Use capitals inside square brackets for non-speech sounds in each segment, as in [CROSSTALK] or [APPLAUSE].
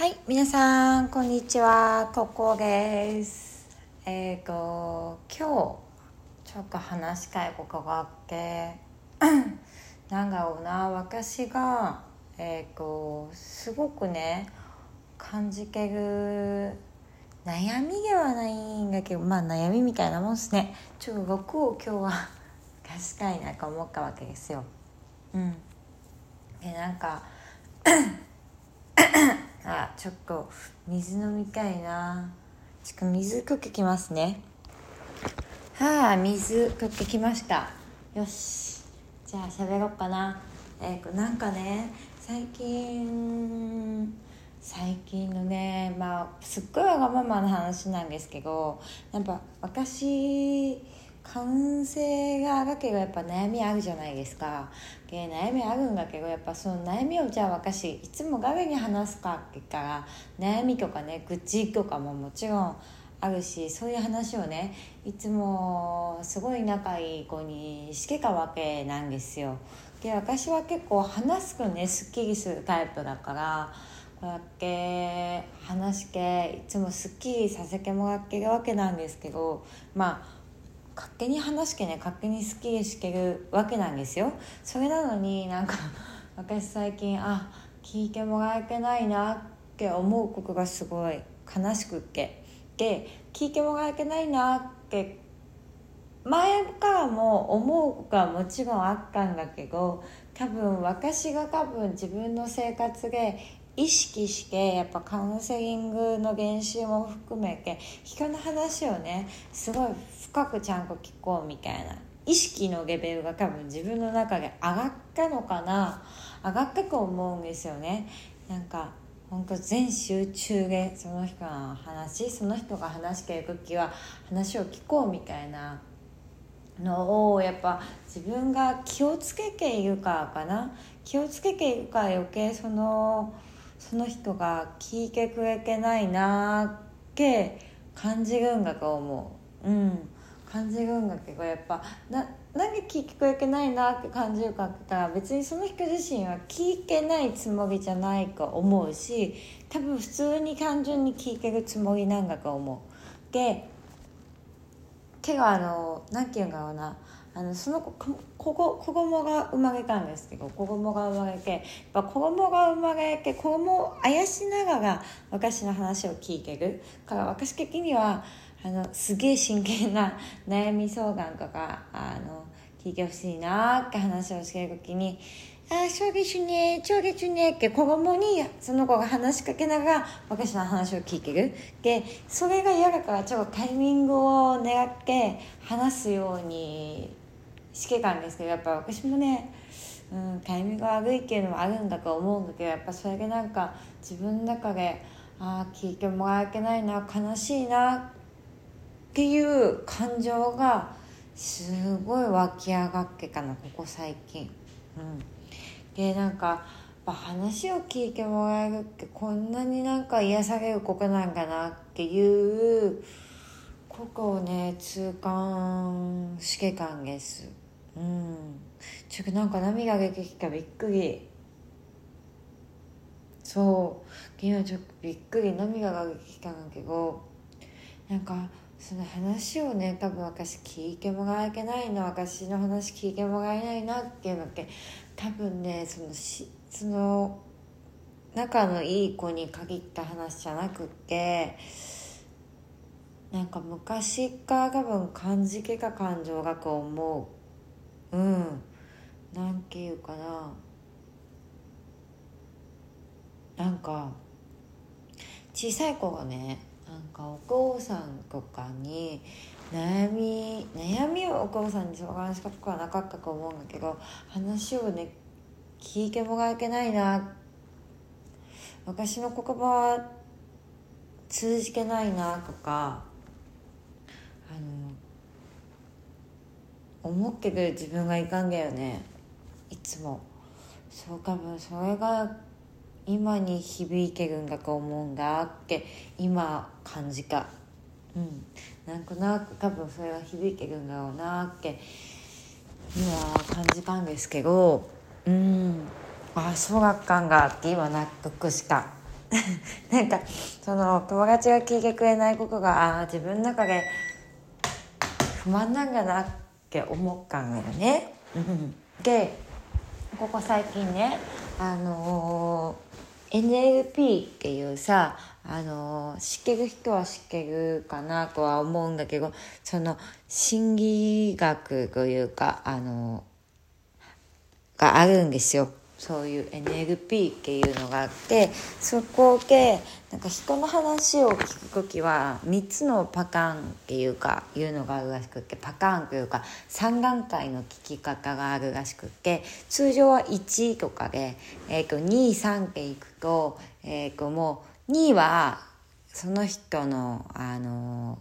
はい、皆さん、こんにちは。ココです。えっ、と、今日、ちょっと話したいことがあって、[COUGHS] なんだろうな、私が、えっ、と、すごくね、感じてる、悩みではないんだけど、まあ悩みみたいなもんですね。ちょっと6を今日は [LAUGHS] 出したいなと思ったわけですよ。うん。で、なんか、あちょっと水飲みたいな。ちょっと水取ってきますね。はあ水取ってきました。よし。じゃあ喋ろうかな。えー、なんかね最近最近のねまあすっごいわがままな話なんですけどやっぱ私感性がだけどやっぱ悩みあるじゃないですか。で悩みあるんだけどやっぱその悩みをじゃあ私いつも誰に話すかって言ったら悩みとかね愚痴とかももちろんあるしそういう話をねいつもすごい仲いい子にしてたわけなんですよ。で私は結構話すとねすっきりするタイプだからこうやって話していつもすっきりさせてもらってるわけなんですけどまあ勝手に話してね勝手に好きしてるわけなんですよ。それなのになんか [LAUGHS] 私最近あ聞いてもらえてないなって思うことがすごい悲しくって。で聞いてもらえてないなって前からも思うことはもちろんあったんだけど多分私が多分自分の生活で意識してやっぱカウンセリングの練習も含めて人の話をねすごい深くちゃんと聞こうみたいな。意識のレベルが多分自分の中で上がったのかな。上がったと思うんですよね。なんか本当全集中でその人の話その人が話している時は話を聞こうみたいな。のをやっぱ自分が気をつけているからかな。気をつけているから余計そのその人が聞いてくれてないなって感じるんだと思う。うん。感じるんだけどやっぱななんで聞いてくれてないなって感じるかって言ったら別にその人自身は聞いてないつもりじゃないと思うし多分普通に単純に聞いてるつもりなんだと思う。でけどあの何て言うんだろうな。あのその子子子供が生まれたんですけど子供が生まれてやっぱ子供が生まれて子供をあやしながら私の話を聞いてる。から私的にはあのすげえ真剣な悩み相談とかあの聞いてほしいなって話をしてる時に「ああそうですねそうですね」って子供にその子が話しかけながら私の話を聞いてる。でそれが嫌だからちょっとタイミングを狙って話すようにしてたんですけどやっぱ私もね、うん、タイミングが悪いっていうのもあるんだと思うんだけどやっぱそれでなんか自分の中でああ聞いてもらえてないな悲しいなっていう感情がすごい湧き上がってたのここ最近。うん、でなんかやっぱ話を聞いてもらえるってこんなになんか癒されることなんかなっていうことをね痛感してたんですうん。ちょっとなんか涙が出てきた。びっくり。そう。今ちょっとびっくり涙が出てきたんだけど。なんかその話をね多分私聞いてもらえてないの私の話聞いてもらえないなっていうのって多分ねそのしその仲のいい子に限った話じゃなくってなんか昔から多分感じけた感情がと思う。うん。なんていうかな。なんか小さい子がねなんかお父さんとかに悩み悩みをお父さんに相談したことはなかったと思うんだけど話をね聞いてもらえてないな。私の言葉は通じてないなとかあの思ってくる自分がいかんだよね。いつも。そう多分それが今に響いてるんだと思うんだって今感じたうん。なんとなく多分それが響いてるんだろうなって今感じたんですけどうん。あそうだったんだって今納得した。[LAUGHS] なんかその友達が聞いてくれないことがあ自分の中で不満なんだなって思ったんよね。でここ最近ねあのー、NLP っていうさあのー、知ってる人は知ってるかなとは思うんだけどその心理学というかあのー、があるんですよ。そういう NLP っていうのがあってそこでなんか人の話を聞く時は3つのパターンっていうかいうのがあるらしくってパターンというか3段階の聞き方があるらしくって通常は1とかで、えー、と23っていくと,、えー、ともう2はその人のあの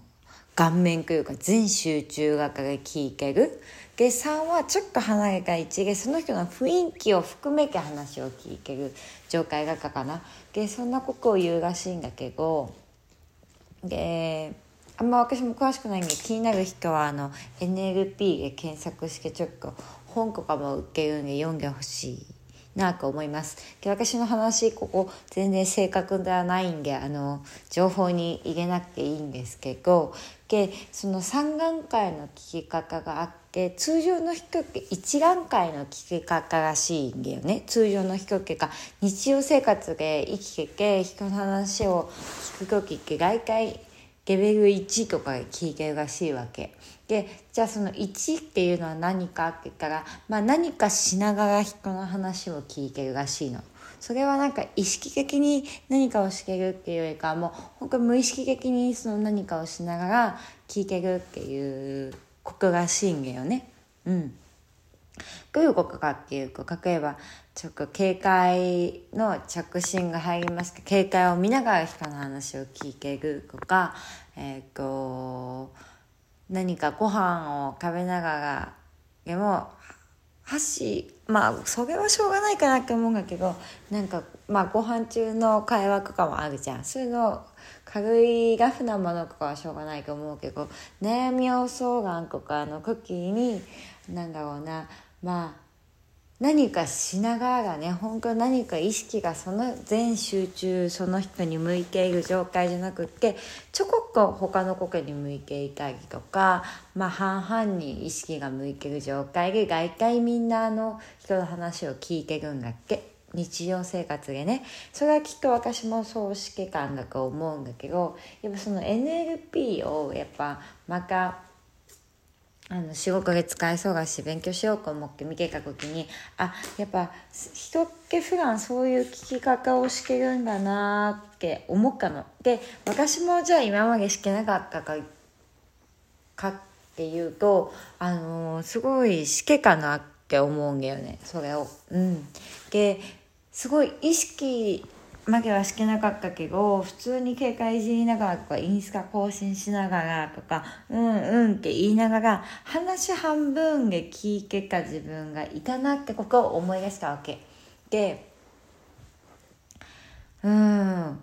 顔面というか全集中型で聞いてる。で3はちょっと離れた位置でその人の雰囲気を含めて話を聞いてる状態がかかな。でそんなことを言うらしいんだけど。であんま私も詳しくないんで気になる人はあの NLP で検索してちょっと本とかも受けるんで読んでほしい。なと思います。で私の話ここ全然正確ではないんであの情報に入れなくていいんですけどでその3段階の聞き方があって通常の人って1段階の聞き方らしいんだよね。通常の人ってか日常生活で生きてて人の話を聞く時って大体レベル1とか聞いてるらしいわけ。でじゃあその1っていうのは何かって言ったら、まあ、何かしながら人の話を聞いてるらしいの。それはなんか意識的に何かをしてるっていうよりかもう本当無意識的にその何かをしながら聞いてるっていうことらしいんだよね。うん。どういうことかっていうと例えばちょっと警戒の着信が入りました警戒を見ながら人の話を聞いてるとかえっ、ー、と何かご飯を食べながらでも箸まあそれはしょうがないかなって思うんだけどなんかまあご飯中の会話とかもあるじゃん。そういうの軽いラフなものとかはしょうがないと思うけど悩みを相談とかの時になんだろうなまあ何かしながらね本当何か意識がその全集中その人に向いている状態じゃなくってちょこっと他の苔に向いていたりとかまあ半々に意識が向いてる状態で大体みんなあの人の話を聞いてるんだっけ？日常生活でね。それはきっと私もそうして感だと思うんだけどやっぱその NLP をやっぱまたあの仕事で使えそうだし勉強しようと思って見てた時にあやっぱ人って普段そういう聞き方をしてるんだなって思ったの。で私もじゃあ今までしてなかったかかっていうとあのー、すごいしけかなって思うんだよねそれを。うん、ですごい意識まではしてなかったけど普通に警戒いじりながらとかインスタ更新しながらとかうんうんって言いながら話半分で聞いてた自分がいたなってことを思い出したわけ。でうん。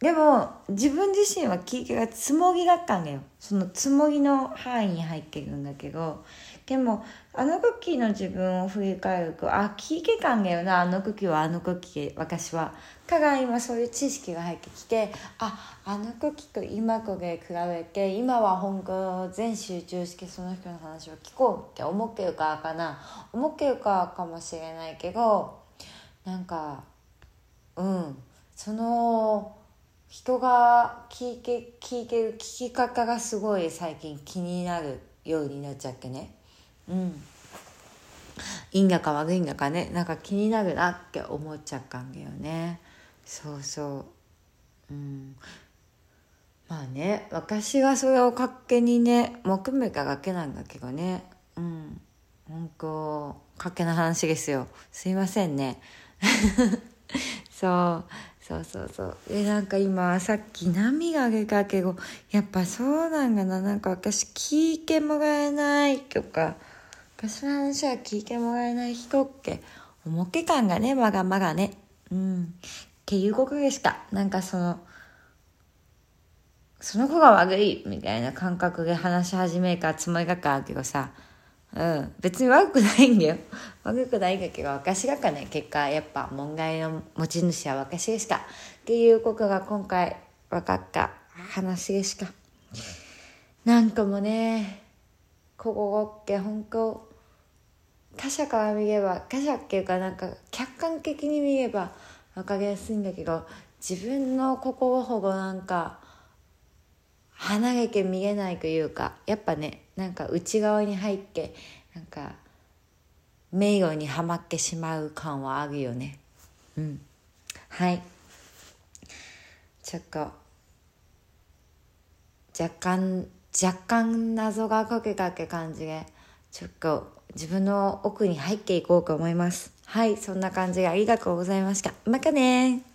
でも自分自身は聞いてがつもりだったんだよ。そのつもりの範囲に入ってるんだけどでもあの時の自分を振り返るとあ聞いてたんだよなあの時は。あの時私は。から今そういう知識が入ってきてああの時と今これ比べて今は本当全集中してその人の話を聞こうって思ってるかかな。思ってるかかもしれないけどなんかうん。その人が聞いて聞いてる聞き方がすごい最近気になるようになっちゃってね。うん。いいんだか悪いんだかねなんか気になるなって思っちゃったんだよね。そうそう。うん。まあね私がそれをかっけにね木目かだけなんだけどね。うん。本当かっけな話ですよ。すいませんね。[LAUGHS] そう。そうそうそう。でなんか今さっき涙がかけどやっぱそうなんだな。なんか私聞いてもらえないとか私の話は聞いてもらえない人って表感がねまがまがね。うん。っていうことでした。なんかそのその子が悪いみたいな感覚で話し始めたつもりだからけどさ。うん。別に悪くないんだよ。[LAUGHS] 悪くないんだけど私がかね結果やっぱ問題の持ち主は私でした。っていうことが今回分かった話でした。なんかもねここって本当他者から見れば他者っていうかなんか客観的に見れば分かりやすいんだけど自分の心ほどなんか離れて見えないというかやっぱねなんか内側に入ってなんか迷路にはまってしまう感はあるよね。うん。はい。ちょっと若干若干謎がかけかけ感じでちょっと自分の奥に入っていこうと思います。はいそんな感じでありがとうございました。またね